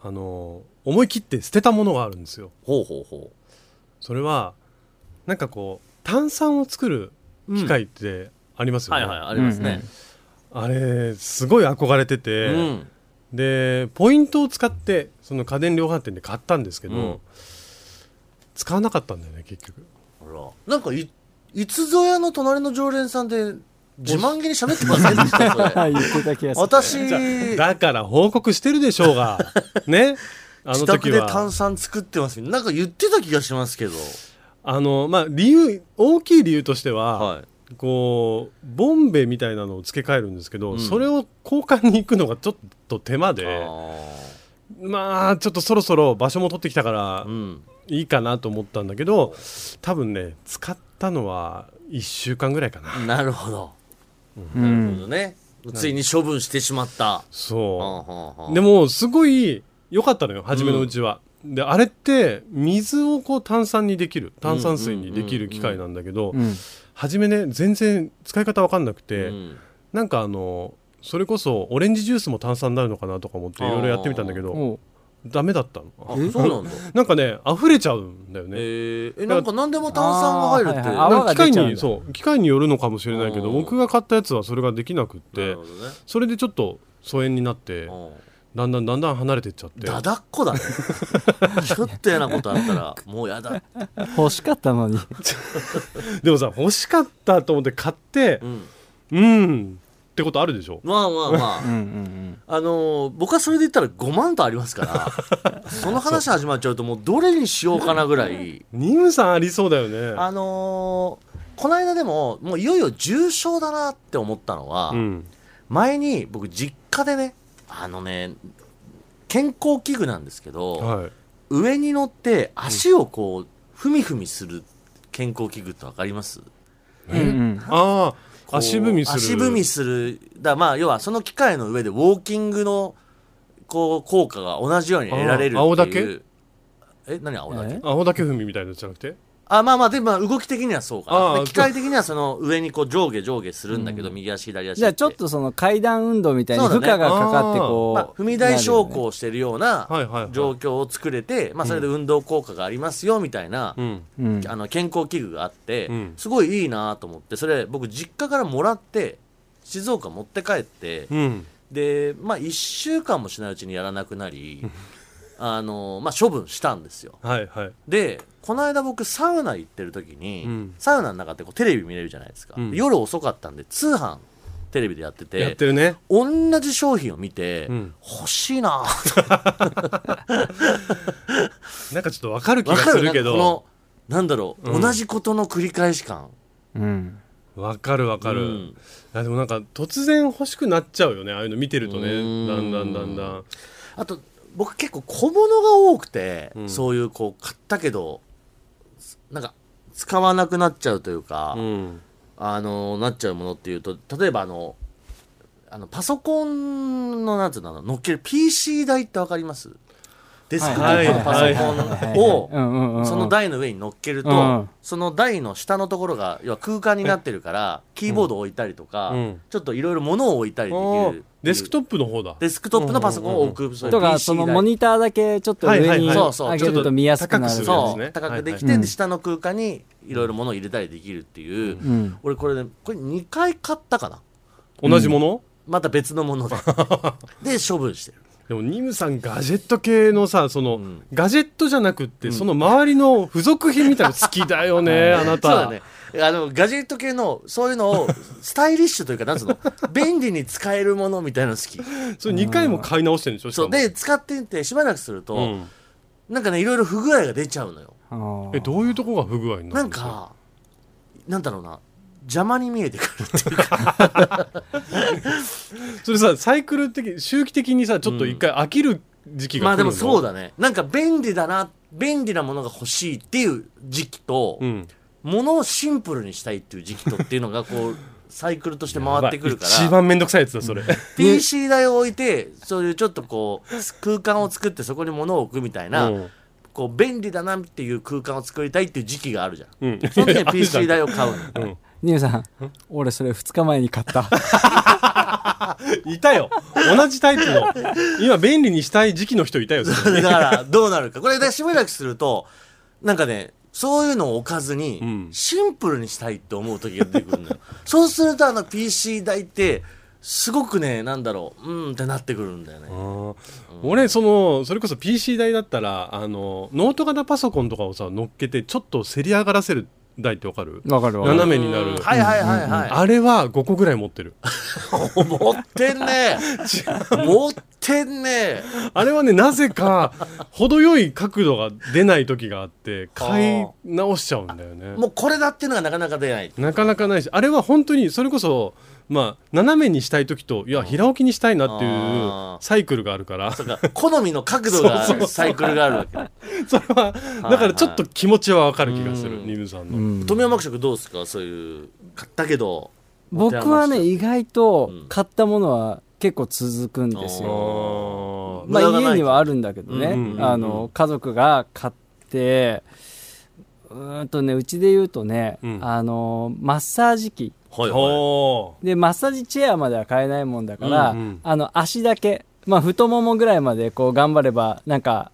あの思い切って捨てたものがあるんですよ。ほうほうほそれはなんかこう炭酸を作るう機械ってありますよね、はいはいありますね。あれすごい憧れてうて、ん。でポイントを使ってその家電量販店で買ったんですけど、うん。使わなかったんだよね結局。あら。なんかいいつぞやの隣の常連さんで自慢げに喋ってませんでしたそれ。言ってた気がする。私だから報告してるでしょうがね。あの自宅時はで炭酸作ってますなんか言ってた気がしますけど。あのまあ理由大きい理由としては、はい。こうボンベみたいなのを付け替えるんですけど、うん。それを交換に行くのがちょっと手間であまあちょっとそろそろ場所も取ってきたからーうん。いいかなと思ったんだけど多分ね使ったのは1週間ぐらいかな。なるほど。うなるほんどね。ついに処分してしまった。そう。ででもすごい良かったのよ初めのうちは、であれって水をこう炭酸にできる。炭酸水にできる機械なんだけど、うん初めね全然使い方分かんなくて、うん。なんかあのそれこそオレンジジュースも炭酸になるのかなとか思っていろいろやってみたんだけどダメだったの？あそうなんだ。なんかね溢れちゃうんだよね、えー。えなんか何でも炭酸が入るって？はいはい。なん泡がか機械にそう機械によるのかもしれないけどうん僕が買ったやつはそれができなくっなてね。それでちょっと疎遠になってうんだんだんだんだん離れてっちゃって。だだっこだね。ちょっと嫌なことあったらもうやだ。欲しかったのに。でもさ欲しかったと思って買ってうん。うんってことあるでしょ？まあまあまあ。うんうんあのー僕はそれで言ったら5万とありますから その話始まっちゃうともうどれにしようかなぐらい。ニムさんありそうだよね。あのーこの間でももういよいよ重症だなって思ったのは、うん前に僕実家でねあのね健康器具なんですけど、はい。上に乗って足をこうふみふみする健康器具ってわかります？うん。うん。ああ足踏みする。足踏みする。だまあ要はその機械の上でウォーキングのこう効果が同じように得られるっていう。あ青だけえ何青だけえ青だけ踏みみたいなやつじゃなくて？あまあまあでもまあ動き的にはそうかな。で機械的にはその上にこう上下上下するんだけど、右足左足じゃあちょっとその階段運動みたいに負荷がかかってこう、まあ、踏み台昇降してるようなはいはいはい。状況を作れて、まあ、それで運動効果がありますよみたいな、うん。うん。あの健康器具があって、うん。すごいいいなと思ってそれ僕実家からもらって静岡持って帰って、うん。でまあ1週間もしないうちにやらなくなりあの、まあ、処分したんですよ。はいはい。でこの間僕サウナ行ってる時に、うん。サウナの中ってこうテレビ見れるじゃないですか、うん。夜遅かったんで通販テレビでやっててやってるね。同じ商品を見て、うん。欲しいな なんかちょっとわかる気わかるがするけど。なんかこのなんだろう、うん。同じことの繰り返し感。うん。わかるわかる、うん。でもなんか突然欲しくなっちゃうよねああいうの見てるとね。うん。だんだんだんだん。あと僕結構小物が多くて、うん。そういうこう買ったけどなんか使わなくなっちゃうというか、うん。あのなっちゃうものっていうと例えばあのあのパソコンのなんつうのあの乗っける PC 台ってわかります？デスクトップのパソコンをその台の上に乗っけると、うん。その台の下のところが要は空間になってるからキーボードを置いたりとか、うん。ちょっといろいろ物を置いたりできる。デスクトップの方だ。デスクトップのパソコンを置く、そういうとかその台。モニターだけちょっと上に上げると見やすくなる。そう、ね。高くできて、下の空間にいろいろ物を入れたりできるっていう、うん。俺これねこれ2回買ったかな？同じもの、また別のもので。で処分してるでもニムさんガジェット系のさその、うん。ガジェットじゃなくって、その周りの付属品みたいなの好きだよね あなた。そうだね。あのガジェット系のそういうのをスタイリッシュというかなんつうの？便利に使えるものみたいなの好き。それ2回も買い直してるんでしょしかも。そう。で使ってみてしばらくすると、うん。なんかねいろいろ不具合が出ちゃうのよ。えどういうとこが不具合にななんるんですか？かなんだろうな邪魔に見えてくるっていうか。それさサイクル的周期的にさちょっと一回飽きる時期が来るの？まあでもそうだね。なんか便利だな便利なものが欲しいっていう時期と、うん。ものをシンプルにしたいっていう時期とっていうのがこう サイクルとして回ってくるから。一番めんどくさいやつだそれ。PC 台を置いてそういうちょっとこう空間を作ってそこに物を置くみたいな、うん。こう便利だなっていう空間を作りたいっていう時期があるじゃん。うん。その時に PC 台 を買うの。うんニューさん俺それ2日前に買った。いたよ。同じタイプの。今便利にしたい時期の人いたよ。そ れだからどうなるか。これでしばらくするとなんかねそういうのを置かずに、うん。シンプルにしたいって思う時が出てくるのよ。そうするとあの PC 台ってすごくねなんだろううんってなってくるんだよね。あー。俺そのそれこそ PC 台だったらあのノート型パソコンとかをさ乗っけてちょっとせり上がらせる台ってわかる？わかるわかる。斜めになる。うん。はいはいはいはい、あれは5個ぐらい持ってる。持ってんね。持ってんね。あれはねなぜか程よい角度が出ない時があって買い直しちゃうんだよね。もうこれだっていうのがなかなか出ない。なかなかないしあれは本当にそれこそまあ斜めにしたい時といや平置きにしたいなっていうサイクルがあるから。好みの角度が サイクルがあるわけ。それはだからちょっと気持ちはわかる気がするうん。ニムさんの、うん。富山学食どうですか？そういう買ったけど。僕はね意外とうん。買ったものは結構続くんですよ、あー。まあ家にはあるんだけどね、うんうん。あの家族が買ってうーんとねうちで言うとね、うん。あのマッサージ機はいはい。ほでマッサージチェアまでは買えないもんだから、うんうん。あの足だけまあ太ももぐらいまでこう頑張ればなんか、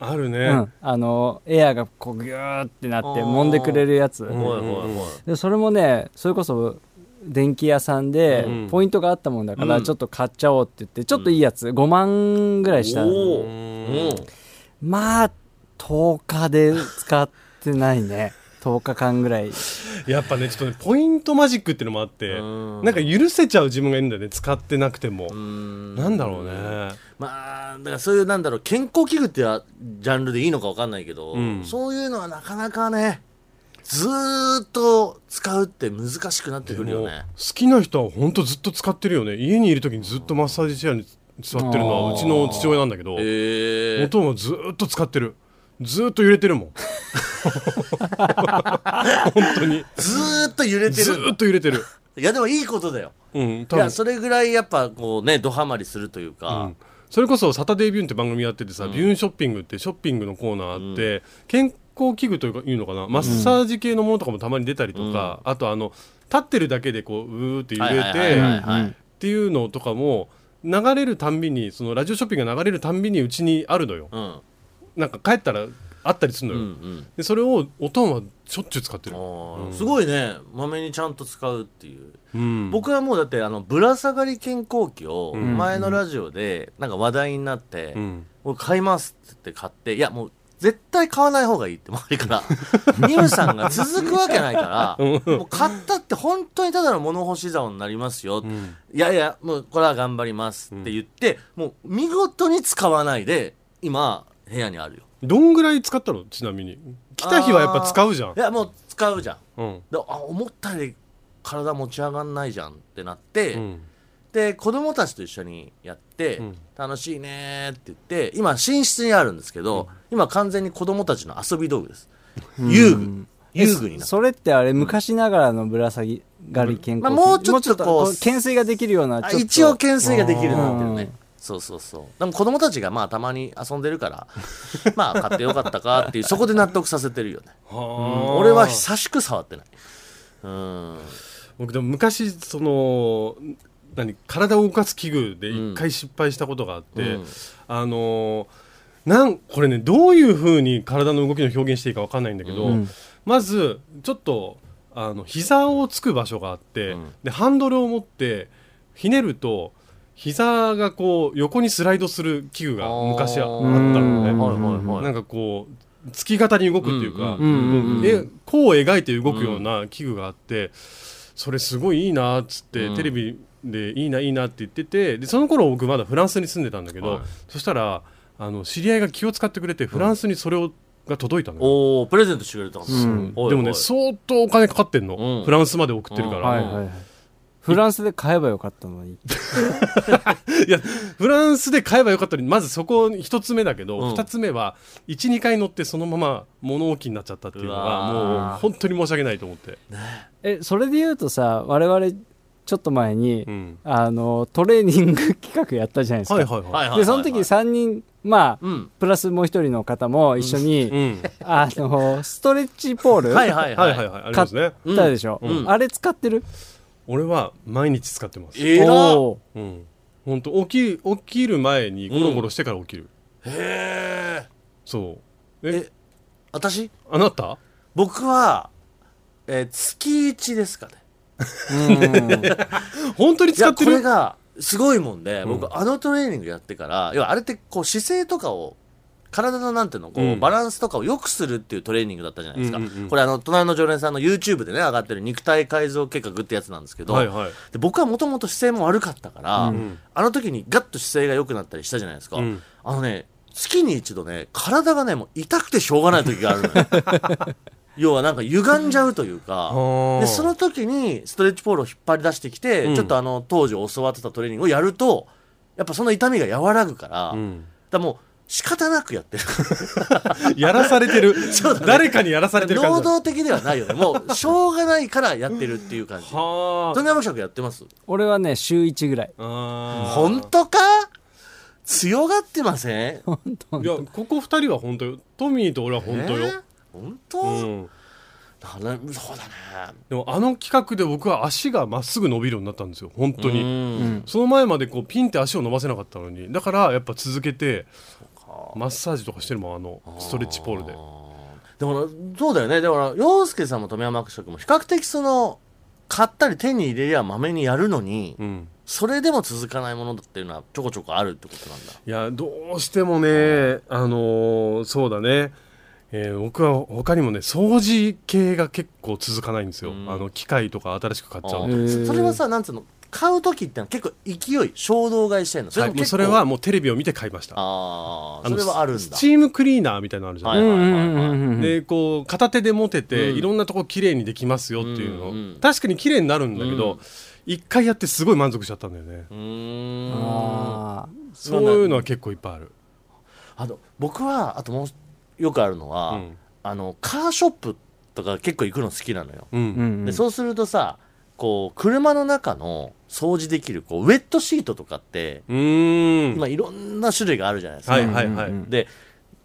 うあるね、うん、あのエアがこうギューってなって揉んでくれるやつ、でそれもねそれこそ電気屋さんでうんポイントがあったもんだから、うん。ちょっと買っちゃおうって言ってちょっといいやつ5万ぐらいした。まあ10日で使ってないね10日間ぐらい。やっぱねちょっとねポイントマジックっていうのもあってうん。なんか許せちゃう自分がいるんだよね使ってなくても、うん。なんだろうね。まあだからそういうなんだろう健康器具ってやジャンルでいいのかわかんないけど、うん。そういうのはなかなかねずーっと使うって難しくなってくるよね。好きな人は本当ずっと使ってるよね。家にいる時にずっとマッサージチェアに座ってるのはうちの父親なんだけどええ元もずっと使ってるずっと揺れてるもん。本当に。ずーっと揺れてずるっと揺れてる。いやでもいいことだよ。うん多分。いやそれぐらいやっぱこうねドハマりするといううかん、それこそ「サタデービューン」って番組やっててさ、ビューンショッピングってショッピングのコーナーあって、健康器具というかいうのかなマッサージ系のものとかもたまに出たりとか、あとあの立ってるだけでこううーって揺れはいはいはいてっていうのとかも流れるたんびにそのラジオショッピングが流れるたんびにうちにあるのよ。うんなんか帰ったらあったりするうんうのよ、ん。でそれをおとんはしょっちゅう使ってる。すごいね。まめにちゃんと使うっていう。うん、僕はもうだってあのぶら下がり健康器をん。前のラジオでなんか話題になって、うん。俺買いますって言って買っていやもう絶対買わない方がいいって周りから ニムさんが続くわけないから もう買ったって本当にただの物干し竿になりますよ、ん。いやいやもうこれは頑張りますって言って、もう見事に使わないで今部屋にあるよ。どんぐらい使ったの？ちなみに。来た日はやっぱ使うじゃん。いやもう使うじゃん。うん。であ思ったより体持ち上がんないじゃんってなって、うん。で子供たちと一緒にやって、うん。楽しいねって言って今寝室にあるんですけど、今完全に子供たちの遊び道具です、遊具。遊具になって。それってあれ昔ながらのぶら下がり健康器、まあもうちょっとこう懸垂ができるようなあちょっと。一応懸垂ができるようになってるうんねそうそうそう。でも子供たちがまあたまに遊んでるから まあ買ってよかったかっていうそこで納得させてるよね、はあ。俺は久しく触ってない。うん。僕でも昔その何体を動かす器具で一回失敗したことがあって、うん。あのなんこれねどういうふうに体の動きの表現していいか分かんないんだけど、うん。まずちょっとあの膝をつく場所があって、うんでハンドルを持ってひねると膝がこう横にスライドする器具が昔ああったのね、うん。はいはいはい。なんかこう月型に動くっていうか、うんう描いて動くような器具があって、それすごいいいなっつって、うん。テレビでいいないいなって言っててでその頃僕まだフランスに住んでたんだけど、はい。そしたらあの知り合いが気を使ってくれてフランスにそれを、が届いたの。よ。おおプレゼントしてくれたんです、うんでもね相当お金かかってんの、うん。フランスまで送ってるから、はいはいはいフランスで買えばよかったのに。いやフランスで買えばよかったのにまずそこ一つ目だけど、うん。二つ目は12回乗ってそのまま物置になっちゃったっていうのがもう本当に申し訳ないと思って、えそれで言うとさ我々ちょっと前に、うん、あのトレーニング企画やったじゃないですか、はいはいはい、でその時3人まあ、うん。プラスもう一人の方も一緒に、うん、あのストレッチポールはいはいはい。いははいはい。ありますね。買ったでしょ、うん。あれ使ってる？俺は毎日使ってます。えらうん。本当起き起きる前にゴロゴロしてから起きる、へえそう。ええ私？あなた？僕は、えー月1ですかね。本当にいやこ使ってる？れがすごいもんで、うん。僕あのトレーニングやってから要はあれってこう姿勢とかを体のなんていうのこう、うん。バランスとかを良くするっていうトレーニングだったじゃないですか、うんうんうん。これあの隣の常連さんの YouTube でね上がってる肉体改造計画ってやつなんですけど、はいはい。で僕はもともと姿勢も悪かったから、うん。あの時にガッと姿勢が良くなったりしたじゃないですか、うん。あのね月に一度ね体がねもう痛くてしょうがない時があるのよ。要はなんか歪んじゃうというか。ー。でその時にストレッチポールを引っ張り出してきて、うん。ちょっとあの当時教わってたトレーニングをやるとやっぱその痛みが和らぐから,、うん。だからもう仕方なくやってる。やらされてる。そうだね。誰かにやらされてる感能動的ではないよね。もうしょうがないからやってるっていう感じ。は富山尺やってます？俺はね週1ぐらい。あ本当か？強がってません？いやここ二人は本当よ。トミーと俺は本当よ、えー？本当、うん、そうだね。でもあの企画で僕は足がまっすぐ伸びるようになったんですよ。本当に、うん。その前までこうピンって足を伸ばせなかったのに。だからやっぱ続けてマッサージとかしてるもんあのストレッチポールで。でもそうだよね。だから洋介さんも富山伯爵も比較的その買ったり手に入れりゃまめにやるのに、うん。それでも続かないものっていうのはちょこちょこあるってことなんだいやどうしてもねあのーそうだねえー僕は他にもね掃除系が結構続かないんですよ、うん。あの機械とか新しく買っちゃうそれはさなんつうの買う時ってのは結構勢い衝動買いしてんの？それはい、それはもうテレビを見て買いました。ああそれはあるんだ。スチームクリーナーみたいなのあるじゃない、でこう片手で持てて、うん。いろんなとこ綺麗にできますよっていうの、うんうん。確かに綺麗になるんだけど、うん。一回やってすごい満足しちゃったんだよね、うーん。あそういうのは結構いっぱいある、あの僕はあともうよくあるのは、うん。あのカーショップとか結構行くの好きなのよ、うん。でそうするとさこう車の中の掃除できるこうウェットシートとかって今いろんな種類があるじゃないですか、はいはいはい、うんうんで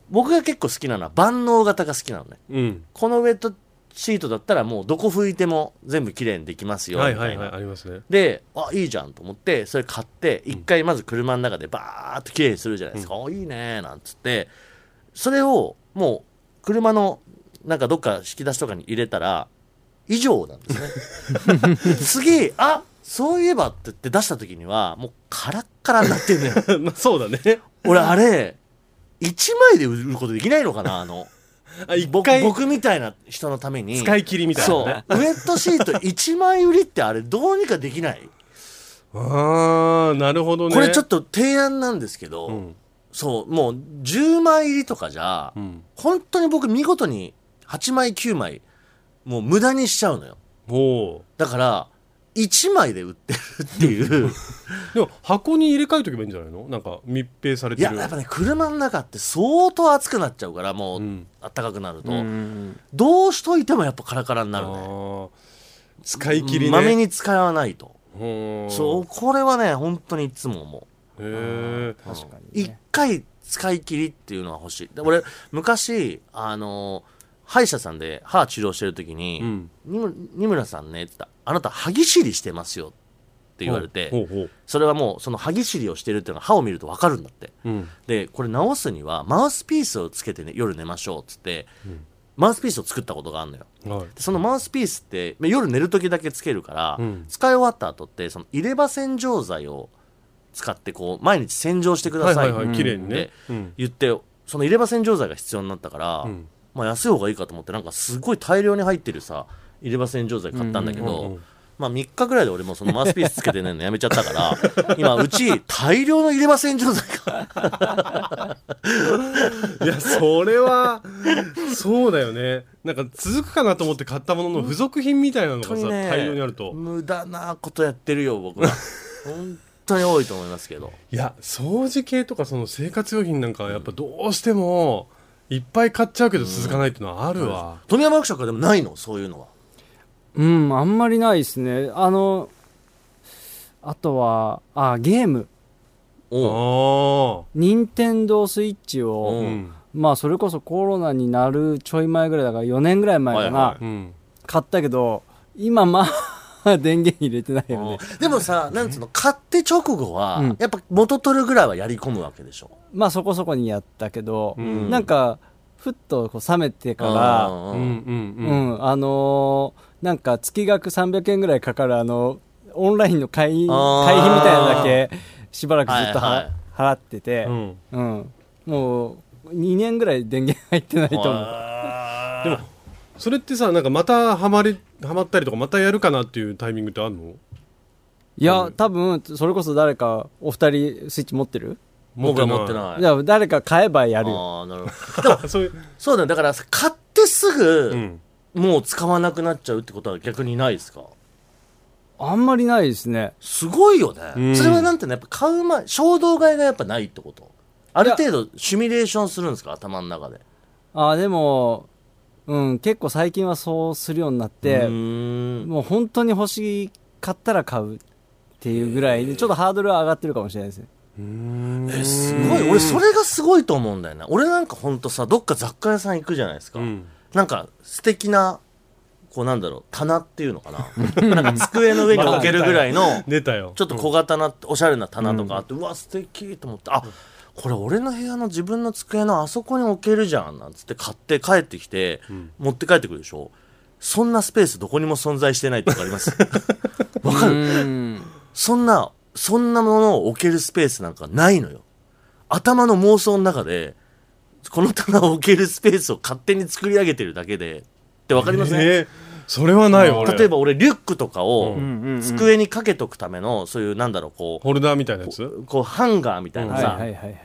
僕が結構好きなのは万能型が好きなのね。うん。このウェットシートだったらもうどこ拭いても全部きれいにできますよみたな、はいいはい。はいありますね。であいいじゃんと思ってそれ買って一回まず車の中でバーっときれいにするじゃないですか、あいいねなんつって。それをもう車のなんかどっか引き出しとかに入れたら以上なんですね。次あそういえばって言って出した時にはもうカラッカラになってんのよ まあそうだね。俺あれ1枚で売ることできないのかなあの。僕回僕みたいな人のために。使い切りみたいそう。なねウェットシート1枚売りってあれどうにかできない？ああなるほどね。これちょっと提案なんですけど、うんそうもう10枚入りとかじゃ、うん。本当に僕見事に8枚9枚もう無駄にしちゃうのよ。おおだから1枚で売ってるっていう。でも箱に入れ替えとけばいいんじゃないの？なんか密閉されいてる。ややっぱね車の中って相当暑くなっちゃうからもう、うん。暖かくなると、うどうしといてもやっぱカラカラになるね。使い切りね。まめに使わないと、うんそうこれはね本当にいつも思うへえ確かに一ね回使い切りっていうのは欲しい。で俺昔あの歯医者さんで歯治療してる時に、うん。にむ二村さんねって言った。あなた歯ぎしりしてますよって言われてほうほうそれはもうその歯ぎしりをしてるっていうのは歯を見ると分かるんだって。うん。でこれ直すにはマウスピースをつけて、ね、夜寝ましょうっつって、マウスピースを作ったことがあるのよ。はい。でそのマウスピースってまあ夜寝る時だけつけるから、うん。使い終わった後ってその入れ歯洗浄剤を使ってこう毎日洗浄してくださいはいはね。でうん。言ってその入れ歯洗浄剤が必要になったから、うん。まあ、安い方がいいかと思ってなんかすごい大量に入ってるさ入れ歯洗浄剤買ったんだけど、うんうんまあ3日ぐらいで俺もそのマウスピースつけてねんのやめちゃったから 今うち大量の入れません状態かいやそれはそうだよね。なんか続くかなと思って買ったものの付属品みたいなのがさ、ね大量にあると。無駄なことやってるよ僕は。本 当に多いと思いますけど。いや掃除系とかその生活用品なんかはやっぱどうしてもいっぱい買っちゃうけど続かないっていうのはあるわ、富山伯爵はでもないの？そういうのは。うんあんまりないですね。あのあとはあゲーム。お任天堂スイッチを、うん。んまあそれこそコロナになるちょい前ぐらいだから4年ぐらい前かな、はいはうん。買ったけど今まあ 電源入れてないよね。でもさなんつうの買って直後は、うん。やっぱ元取るぐらいはやり込むわけでしょ？まあそこそこにやったけど、うん。なんかふっとこう冷めてからうんうんうん。ううんん、あのーなんか月額300円ぐらいかかるあのオンラインの会あー。会費みたいなのだけしばらくずっとは、はいはい。払ってて、うん。うん。もう2年ぐらい電源入ってないと思う。でもそれってさなんかまたハマりハマったりとかまたやるかなっていうタイミングってあるの？いや多分それこそ誰かお二人スイッチ持ってる？僕は持ってない。じゃあ誰か買えばやるよ。ああなるほど。い そういう、そうだよ。だから買ってすぐ、うん、もう使わなくなっちゃうってことは逆にないですか？あんまりないですね。すごいよね、うん。それはなんていうのやっぱ買う前衝動買いがやっぱないってこと？ある程度シミュレーションするんですか？頭の中で。あでもうん結構最近はそうするようになっうてもう本当に欲しかったら買うっていうぐらいでちょっとハードルは上がってるかもしれないですね。えすごい。俺それがすごいと思うんだよね。俺なんかほんとさどっか雑貨屋さん行くじゃないですか、うん。なんか素敵なこうなんだろう棚っていうのかな。なんか机の上に置けるぐらいの 出たよ。ちょっと小型なおしゃれな棚とかあって、うわ素敵と思って。あこれ俺の部屋の自分の机のあそこに置けるじゃんなんつって買って帰ってきて、持って帰ってくるでしょ？そんなスペースどこにも存在してないってわかります。わかる？うん。そんなそんなものを置けるスペースなんかないのよ。頭の妄想の中でこの棚を置けるスペースを勝手に作り上げてるだけでってわかりません、え。ーそれはないよ俺例えば俺リュックとかをうん。机にかけとくためのそういうなんだろうこうホルダーみたいなやつ？こうハンガーみたいなはいさ、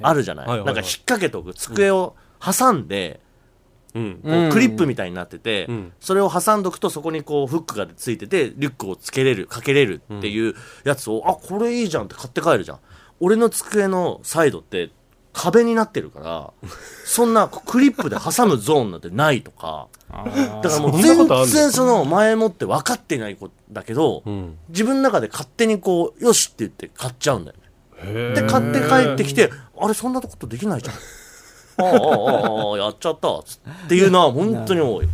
あるじゃない,、なんか引っ掛けとく。机を挟んで、うん。こうクリップみたいになってて、うん。それを挟んどくとそこにこうフックがついててリュックをつけれるかけれるっていうやつを、あこれいいじゃんって買って帰るじゃん。俺の机のサイドって壁になってるからそんなクリップで挟むゾーンなんてないとか。だからもう全然その前もって分かってない子だけど、うん。自分の中で勝手にこうよしって言って買っちゃうんだよへで買って帰ってきてあれそんなことできないじゃん。ああああああやっちゃったつっていうのは本当に多い。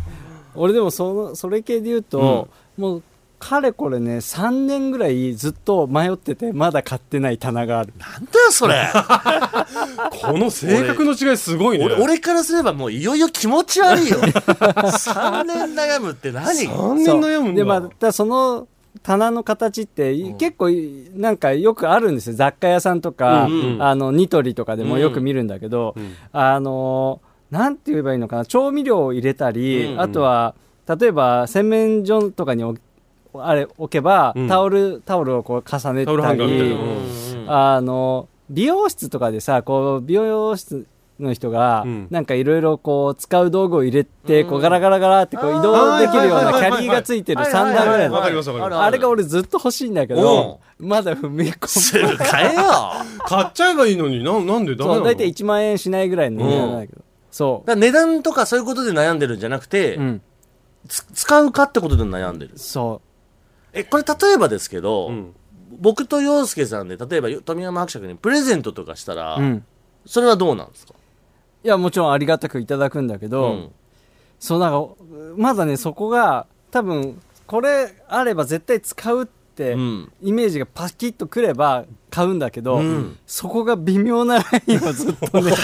俺でもそのそれ系で言うと、もうかれこれね3年ぐらいずっと迷っててまだ買ってない棚がある。なんだよそれ。この性格の違いすごいね。俺俺からすればもういよいよ気持ち悪いよ。3年悩むって何？3年悩むんだ。でまあその棚の形って、結構なんかよくあるんですよ。雑貨屋さんとか、うんうん。あのニトリとかでもよく見るんだけど、ん。あのなんて言えばいいのかな。調味料を入れたり、うんうん。あとは例えば洗面所とかに置あれ置けば、うん。タオルタオルをこう重ねたりあの美容室とかでさこう美容室の人が、うん。なんかいろいろこう使う道具を入れて、うん。こうガラガラガラってこう移動できるようなキャリーがついてる3段ぐらいのわかりますわかります。あれが俺ずっと欲しいんだけどまだ踏み込すぐ買えよ。買っちゃえばいいのにななんでダメなのむそう大体1万円しないぐらいの値段だけど、そだから値段とかそういうことで悩んでるんじゃなくて、う、うん、つ使うかってことで悩んでる。そえこれ例えばですけど、うん。僕と洋介さんで例えば富山伯爵にプレゼントとかしたら、う、うん、それはどうなんですか？いやもちろんありがたくいただくんだけど、うん。そうなんかまだねそこが多分これあれば絶対使うって、うん。イメージがパキッとくれば買うんだけど、うん。そこが微妙なラインをずっとね。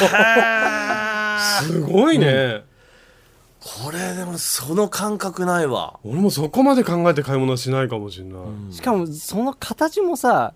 すごいね、これでもその感覚ないわ。俺もそこまで考えて買い物はしないかもしれない、しかもその形もさ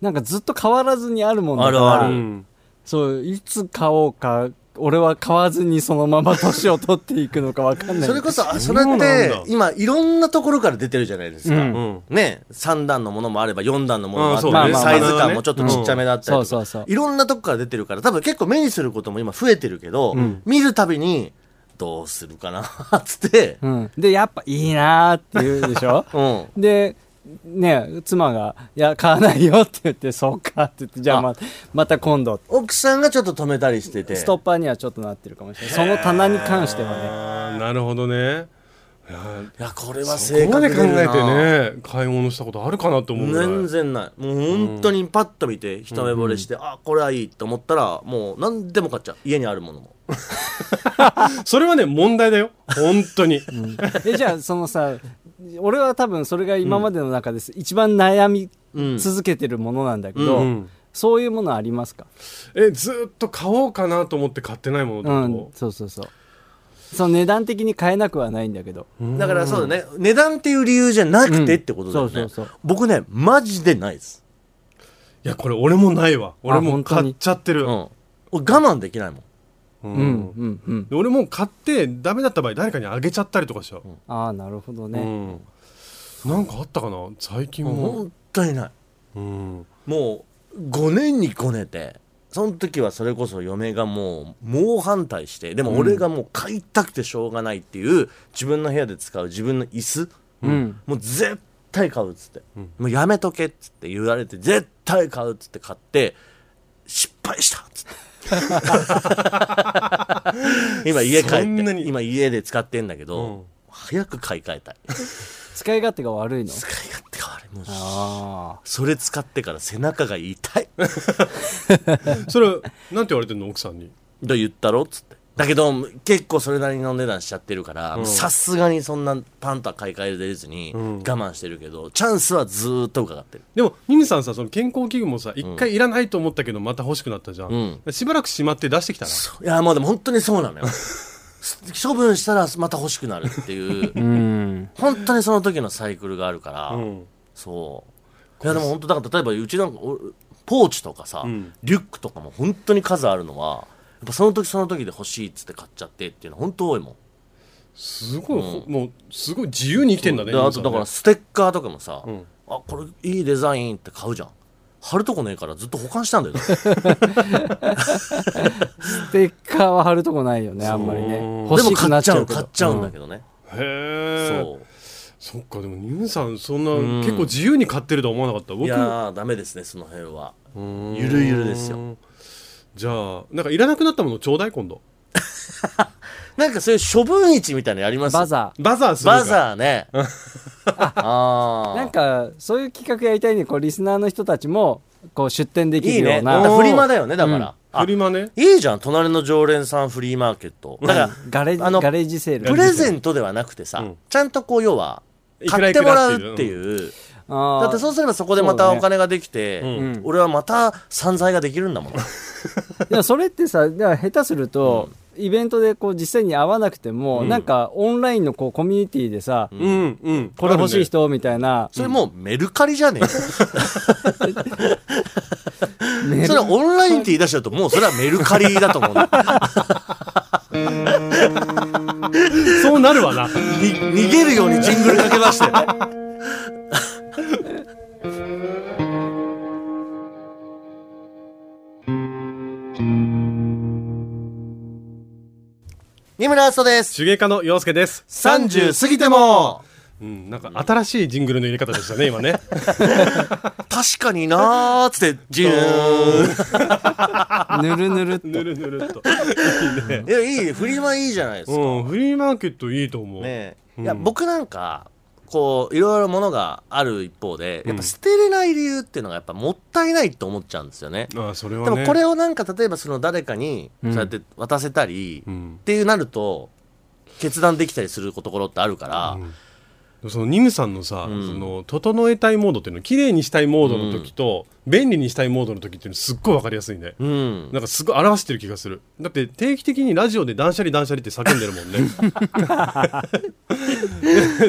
なんかずっと変わらずにあるもんだから。あるある。うん。そういつ買おうか俺は買わずにそのまま年を取っていくのかわかんない。それこそあそそうれっなんだ。て今いろんなところから出てるじゃないですか、うん。うん。ね3段のものもあれば4段のものもあって、ね。サイズ感もちょっとちっちゃめだったりとか、そうそうそう。いろんなとこから出てるから多分結構目にすることも今増えてるけど、見るたびにどうするかなっ つって、うん、でやっぱいいなーって言うでしょ？うん、でね妻が「いや買わないよ」って言って「そうか」って言ってじゃあままた今度。奥さんがちょっと止めたりしてて。ストッパーにはちょっとなってるかもしれない。その棚に関してはね。なるほどねいやこれはそ正こまで考えてね買い物したことあるかなと思う全然ない。もう本当にパッと見て一目惚れして、あこれはいいと思ったらもう何でも買っちゃう。家にあるものも。それはね問題だよ。本当に。えじゃあそのさ俺は多分それが今までの中です、一番悩みうん。続けてるものなんだけど、うん。そういうものありますか？えずーっと買おうかなと思って買ってないものってうん。こそうそうそうその値段的に買えなくはないんだけど。と、だからそうだね。値段っていう理由じゃなくてってことだよね、そうそうそう。僕ねマジでないです。いやこれ俺もないわ。俺も買っちゃってる、うん。俺我慢できないもん。ううんんうんうん。で俺もう買ってダメだった場合誰かにあげちゃったりとかしちゃう、ああなるほどね、うん。なんかあったかな？最近も、もう。本当にない。うん。もう5年にこねてその時はそれこそ嫁がもう猛反対してでも俺がもう買いたくてしょうがないっていう自分の部屋で使う自分の椅子うん。もう絶対買うっつって、もうやめとけっつって言われて絶対買うっつって買って失敗したっつって。今家帰って。今家で使ってんだけど、うん。早く買い替えたい使い勝手が悪いの？使い勝手が悪い。もうあそれ使ってから背中が痛い。それなんて言われてんの？奥さんに。と言ったろっつって。だけど結構それなりの値段しちゃってるからさすがにそんなパンとは買い替えれずに我ん。慢してるけど、チャンスはずーっと伺ってる。でもミミさんさその健康器具もさ一回いらないと思ったけどまた欲しくなったじゃん、しばらくしまって出してきたらいやもうでも本当にそうなのよ 処分したらまた欲しくなるっていう。本当にその時のサイクルがあるから、うん。そう。いやでも本当だから例えばうちなんかおポーチとかさ、ん。リュックとかも本当に数あるのはやっぱその時その時で欲しいっつって買っちゃってっていうのは本当多いもん。すごい、ほもうすごい自由に生きてんだねであとだからステッカーとかもさ、ん。あこれいいデザインって買うじゃん貼るとこねえからずっと保管したんだよ。ステッカーは貼るとこないよねあんまりね。うん欲しくでも買っちなっちゃうけど。ゃう買っちゃうんだけどね、へえ。そう。そっかでもミミさんそんな、ん。結構自由に買ってるとは思わなかった。僕いやーダメですねその辺は。うん。ゆるゆるですよ。じゃあなんかいらなくなったものちょうだい今度 なんかそういう処分市みたいなのやります？バザバザーするか。バザーね。あなんかそういう企画やりたいねこうリスナーの人たちもこう出店できいいねるような。だからフリマだよねだから、あフリマね。いいじゃん。隣の常連さんフリーマーケット。だからガレあのガレージセール。プレゼントではなくてさ、うん。ちゃんとこう要は買ってもらうっていう。だってそうすればそこでまたお金ができて、うんうん。俺はまた散財ができるんだもん。でもそれってさ下手すると、イベントでこう実際に会わなくても、うん。なんかオンラインのこうコミュニティでさ、うん。うん。これ欲しい人みたいな、それもうメルカリじゃね？え それはオンラインって言い出しちゃうともうそれはメルカリだと思うんだそうなるわな。に逃げるようにジングルかけましたよね二村敦人です。手芸家の洋介です。30過ぎても。うんなんか新しいジングルの入れ方でしたね今ね。確かになーっつってジューン。ぬるぬるっと。ぬるぬるっと。いいね。いやいいフリマいいじゃないですか、うんフリーマーケットいいと思う、ねうん。いや僕なんかこういろいろものがある一方でやっぱ捨てれない理由っていうのがやっぱもったいないと思っちゃうんですよね、ああそれはね。でもこれをなんか例えばその誰かにうん。そうやって渡せたり、っうん。ていうなると決断できたりするところってあるから、うんそのニムさんのさ、うん。その整えたいモードっていうの綺麗にしたいモードの時と、便利にしたいモードの時っていうのすっごいわかりやすいね、うん。なんかすごい表してる気がする。だって定期的にラジオで断捨離断捨離って叫んでるもん ね。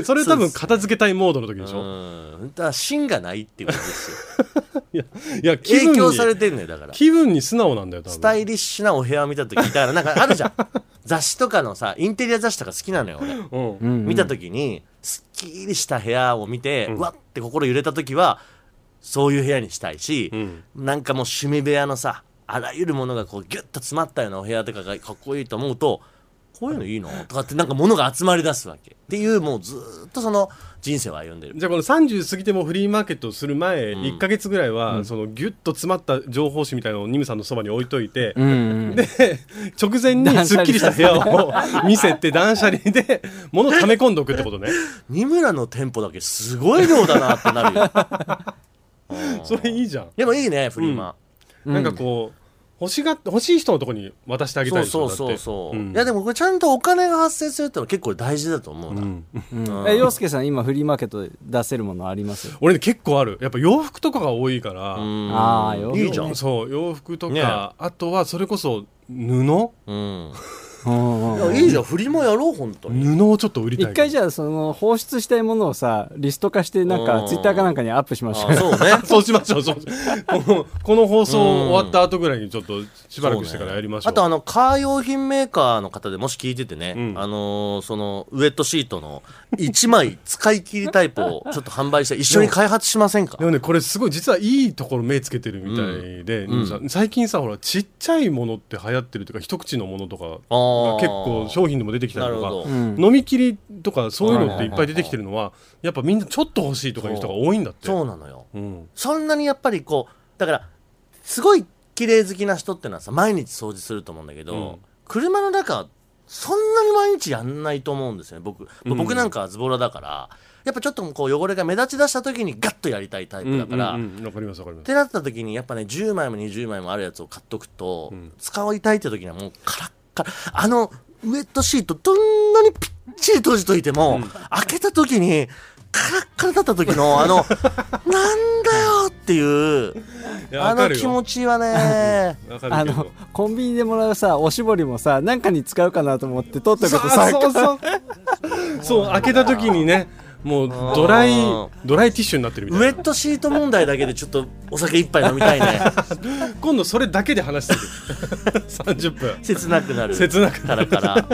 それ多分片付けたいモードの時でしょ、うん。だから芯がないっていうことですよ。いやいや気分に影響されてんのよだから。気分に素直なんだよ多分。スタイリッシュなお部屋を見た時だからなんかあるじゃん。雑誌とかのさインテリア雑誌とか好きなのよ俺。うんうん。見た時にすっきりした部屋を見て、うわって心揺れた時はそういう部屋にしたいし、うん。なんかもう趣味部屋のさあらゆるものがこうギュッと詰まったようなお部屋とかがかっこいいと思うとこういうのいいのとかってなんか物が集まり出すわけ。っていうもうずーっとその人生を歩んでる。じゃあこの30過ぎてもフリーマーケットをする前、1か月ぐらいは、そのギュッと詰まった情報誌みたいなのをニムさんのそばに置いといて、うん。うんで直前にすっきりした部屋を見せて断捨離。で物を溜め込んでおくってことね。二村の店舗だけすごい量だなってなるよ。うんそれいいじゃん、でもいいねフリマ、なんかこう欲しが欲しい人のところに渡してあげたいそうでしょそうそうそう、いやでもこれちゃんとお金が発生するってのは結構大事だと思うな、うん。うん。え洋介さん今フリーマーケットで出せるものあります？俺ね結構ある。やっぱ洋服とかが多いから、うん。あー洋服。いいじゃん。そう洋服とか、ねあとはそれこそ布？うんいやいいじゃんフリマやろう本当に。布をちょっと売りたい。一回じゃあその放出したいものをさリスト化してなんうん。かツイッターかなんかにアップしましょうそうね。そうしましょうそうこのこの放送終わった後ぐらいにちょっとしばらくしてからやりましょう。あとあのカー用品メーカーの方でもし聞いててね、うん。あのーそのウエットシートの1枚使い切りタイプをちょっと販売して一緒に開発しませんか？でもねこれすごい実はいいところ目つけてるみたいで、うん。さ最近さほらちっちゃいものって流行ってるというか一口のものとかがあー。結構商品でも出てきたりとかうん。飲み切りとかそういうのっていっぱい出てきてるのはやっぱみんなちょっと欲しいとかいう人が多いんだって。そうなのよ。うん。そんなにやっぱりこうだからすごい綺麗好きな人ってのはさ毎日掃除すると思うんだけど、うん。車の中そんなに毎日やんないと思うんですよね僕、うん。僕なんかはズボラだからやっぱちょっとこう汚れが目立ち出した時にガッとやりたいタイプだから、うんうんうんわかりますわかります。ってなった時にやっぱね10枚も20枚もあるやつを買っとくと、ん。使いたいって時にはもうカラッカラあのウエットシートどんなにぴっちり閉じといても、開けた時にカラッカラだった時の あのなんだよっていうあの気持ちはね。あのコンビニでもらうさおしぼりもさ何かに使うかなと思って取っとくとそうさそうそう。そう開けた時にねもうドライうんドライティッシュになってるみたいな。ウエットシート問題だけでちょっとお酒一杯飲みたいね。今度それだけで話してる。30分。切なくなる。切なくカラカラ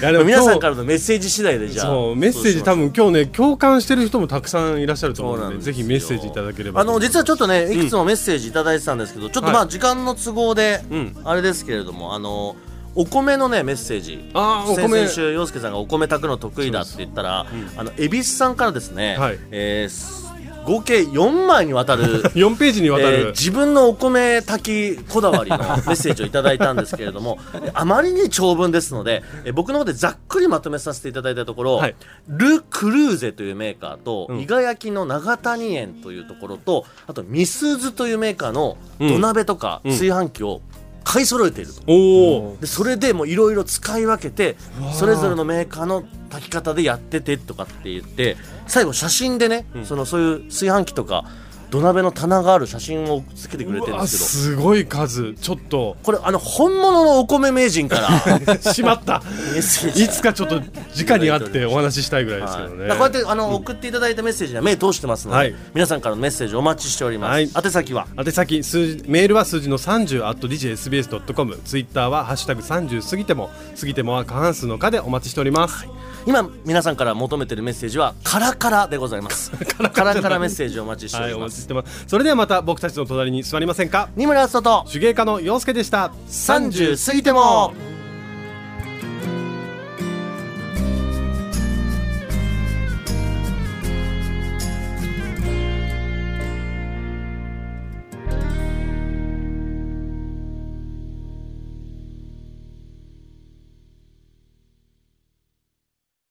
いやでも皆さんからのメッセージ次第でじゃあ。そうメッセージ多分今日ね共感してる人もたくさんいらっしゃると思うのでぜひメッセージいただければ。あの実はちょっとねんいくつもメッセージいただいてたんですけど、ちょっとまはあ時間の都合で、うん。あれですけれどもあのお米のねメッセージ。あーお先米々週洋介さんがお米炊くの得意だって言ったら、あの恵比寿さんからですね、はい。えーす合計4枚にわたる 4ページにわたえーる自分のお米炊きこだわりのメッセージをいただいたんですけれども あまりに長文ですので、えー僕の方でざっくりまとめさせていただいたところ、はい。ル・クルーゼというメーカーと、うん。伊賀焼きの長谷園というところとあとミスズというメーカーのうん土鍋とかうん。炊飯器を買い揃えていると。おおでそれでもういろいろ使い分けてそれぞれのメーカーの炊き方でやっててとかって言って最後写真でね、そのそういう炊飯器とか土鍋の棚がある写真をつけてくれてるんですけど。すごい数。ちょっと。これあの本物のお米名人から。しまった。いつかちょっと直に会ってお話ししたいぐらいですけどね。はい。こうやってあの、送っていただいたメッセージには目通してますので、はい。皆さんからのメッセージお待ちしております、はい。宛先は？宛先数字メールは数字の30 at djsbs.com ツイッターはハッシュタグ30過ぎても過ぎてもは過半数の課でお待ちしております、今皆さんから求めてるメッセージはカラカラでございます。カラカラメッセージをお待ちしております、してますそれではまた僕たちの隣に座りませんか？二村敦人と。手芸家の陽介でした。30過ぎても